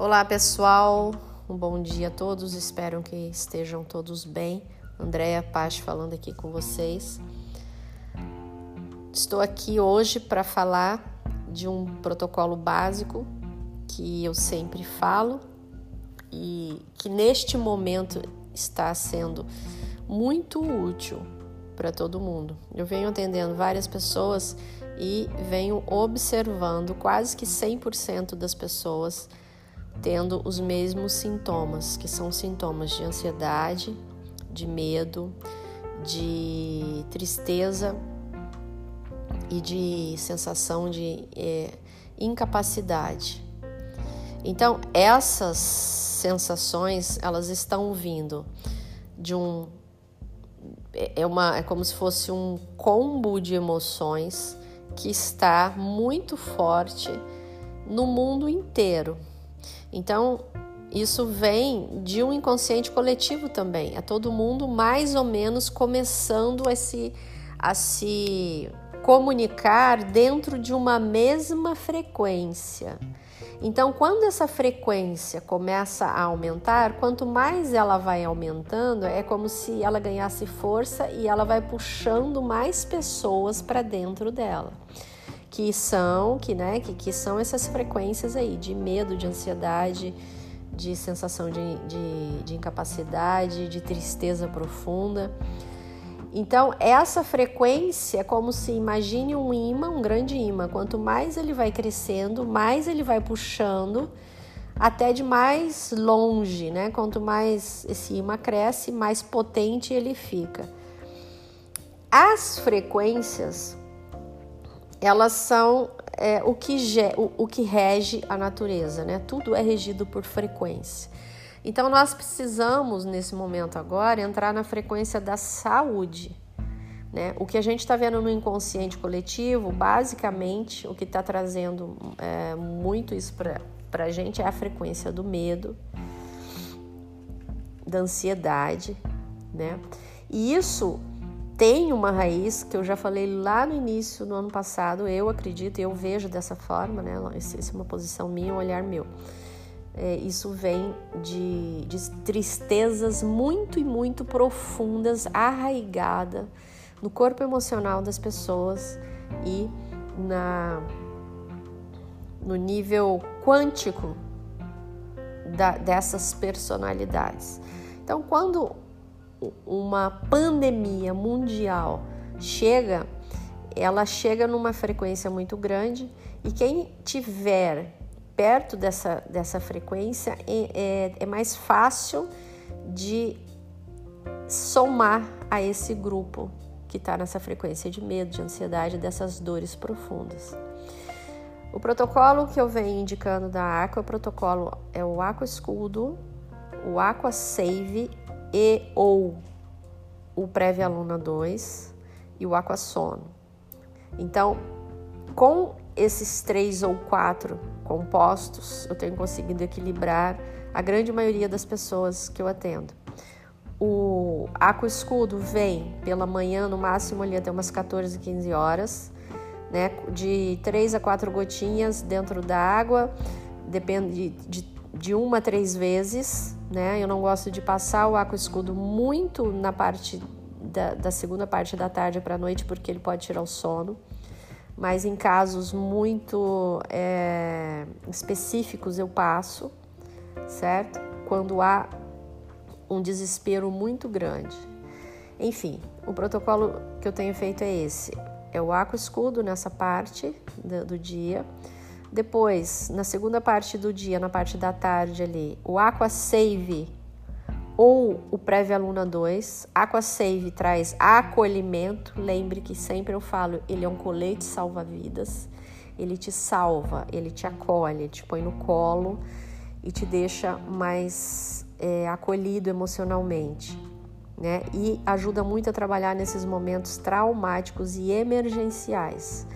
Olá pessoal, um bom dia a todos, espero que estejam todos bem. Andréia Paz falando aqui com vocês. Estou aqui hoje para falar de um protocolo básico que eu sempre falo e que neste momento está sendo muito útil para todo mundo. Eu venho atendendo várias pessoas e venho observando quase que 100% das pessoas tendo os mesmos sintomas, que são sintomas de ansiedade, de medo, de tristeza e de sensação de é, incapacidade. Então, essas sensações, elas estão vindo de um é, é uma é como se fosse um combo de emoções que está muito forte no mundo inteiro. Então, isso vem de um inconsciente coletivo também. É todo mundo mais ou menos começando a se, a se comunicar dentro de uma mesma frequência. Então, quando essa frequência começa a aumentar, quanto mais ela vai aumentando, é como se ela ganhasse força e ela vai puxando mais pessoas para dentro dela que são que, né, que, que são essas frequências aí de medo, de ansiedade, de sensação de, de, de incapacidade, de tristeza profunda. Então, essa frequência é como se imagine um imã, um grande imã. Quanto mais ele vai crescendo, mais ele vai puxando até de mais longe, né? Quanto mais esse imã cresce, mais potente ele fica. As frequências elas são é, o, que o, o que rege a natureza, né? Tudo é regido por frequência. Então nós precisamos nesse momento agora entrar na frequência da saúde. Né? O que a gente está vendo no inconsciente coletivo, basicamente, o que está trazendo é, muito isso para a gente é a frequência do medo, da ansiedade, né? E isso tem uma raiz que eu já falei lá no início no ano passado, eu acredito, eu vejo dessa forma, né? Essa é uma posição minha, um olhar meu. É, isso vem de, de tristezas muito e muito profundas, arraigadas no corpo emocional das pessoas e na, no nível quântico da, dessas personalidades. Então, quando uma pandemia mundial chega, ela chega numa frequência muito grande e quem tiver perto dessa, dessa frequência é, é, é mais fácil de somar a esse grupo que está nessa frequência de medo, de ansiedade, dessas dores profundas. O protocolo que eu venho indicando da Aqua, o protocolo é o Aqua Escudo, o Aqua Save e ou o Prévia Aluna 2 e o Aquassono. Então, com esses três ou quatro compostos, eu tenho conseguido equilibrar a grande maioria das pessoas que eu atendo. O Aqua Escudo vem pela manhã, no máximo ali até umas 14, 15 horas, né? De três a quatro gotinhas dentro da água, depende de, de de uma a três vezes, né? Eu não gosto de passar o aqua escudo muito na parte da, da segunda parte da tarde para a noite, porque ele pode tirar o sono. Mas em casos muito é, específicos eu passo, certo? Quando há um desespero muito grande. Enfim, o protocolo que eu tenho feito é esse: é o aqua escudo nessa parte do, do dia depois, na segunda parte do dia, na parte da tarde ali, o Aqua Save ou o Prévia Luna 2. Aqua Save traz acolhimento. Lembre que sempre eu falo, ele é um colete salva-vidas. Ele te salva, ele te acolhe, te põe no colo e te deixa mais é, acolhido emocionalmente. Né? E ajuda muito a trabalhar nesses momentos traumáticos e emergenciais.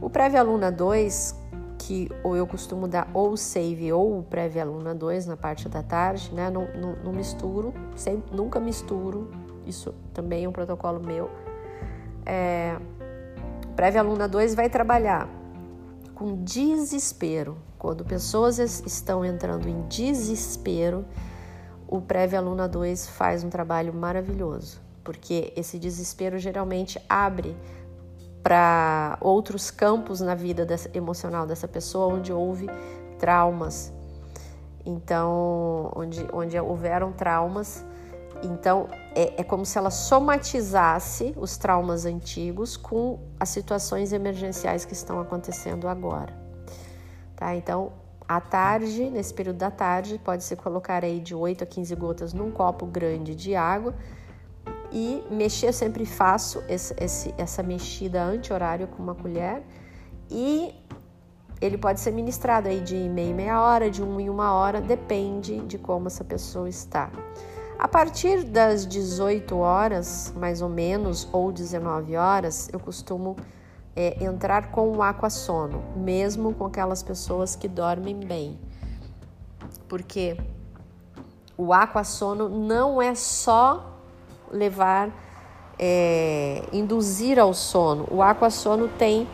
O Prévia Luna 2, que ou eu costumo dar ou save ou o prévia aluna 2 na parte da tarde, né? Não, não, não, misturo, sempre, nunca misturo, isso também é um protocolo meu. É, prévia aluna 2 vai trabalhar com desespero. Quando pessoas estão entrando em desespero, o Prévia Aluna 2 faz um trabalho maravilhoso, porque esse desespero geralmente abre para outros campos na vida dessa, emocional dessa pessoa, onde houve traumas. Então, onde, onde houveram traumas, então é, é como se ela somatizasse os traumas antigos com as situações emergenciais que estão acontecendo agora. Tá? Então, à tarde, nesse período da tarde, pode se colocar aí de 8 a 15 gotas num copo grande de água e mexer, sempre faço esse, esse, essa mexida anti-horário com uma colher e ele pode ser ministrado aí de meia meia hora, de uma em uma hora, depende de como essa pessoa está. A partir das 18 horas, mais ou menos, ou 19 horas, eu costumo é, entrar com o aquassono, mesmo com aquelas pessoas que dormem bem. Porque o aquassono não é só levar, é, induzir ao sono. O aquassono tem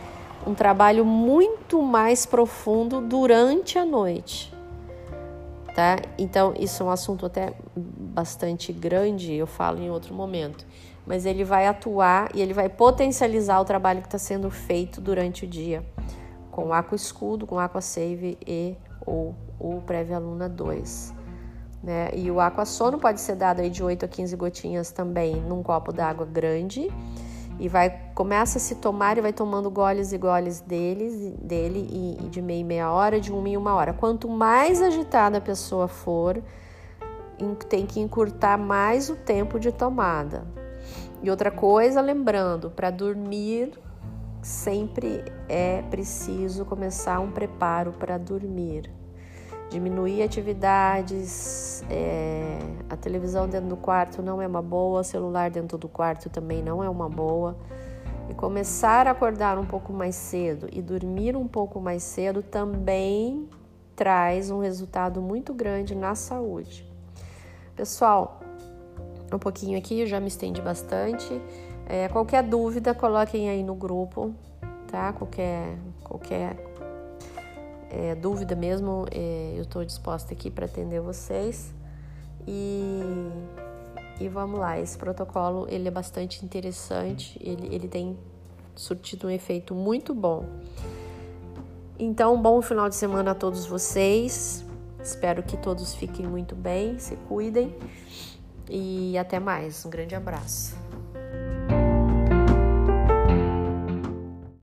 um trabalho muito mais profundo durante a noite. Tá? Então, isso é um assunto até bastante grande, eu falo em outro momento. Mas ele vai atuar e ele vai potencializar o trabalho que está sendo feito durante o dia com o Aqua Escudo, com o Aqua Save e ou o Prévia Luna 2. Né? E o aqua sono pode ser dado aí de 8 a 15 gotinhas também num copo d'água grande e vai começa a se tomar e vai tomando goles e goles deles, dele e, e de meia e meia hora, de uma em uma hora. Quanto mais agitada a pessoa for, tem que encurtar mais o tempo de tomada. E outra coisa, lembrando, para dormir sempre é preciso começar um preparo para dormir diminuir atividades, é, a televisão dentro do quarto não é uma boa, celular dentro do quarto também não é uma boa. E começar a acordar um pouco mais cedo e dormir um pouco mais cedo também traz um resultado muito grande na saúde. Pessoal, um pouquinho aqui, eu já me estendi bastante. É, qualquer dúvida, coloquem aí no grupo, tá? Qualquer, qualquer é, dúvida mesmo, é, eu estou disposta aqui para atender vocês. E, e vamos lá, esse protocolo ele é bastante interessante, ele, ele tem surtido um efeito muito bom. Então, um bom final de semana a todos vocês. Espero que todos fiquem muito bem, se cuidem e até mais. Um grande abraço.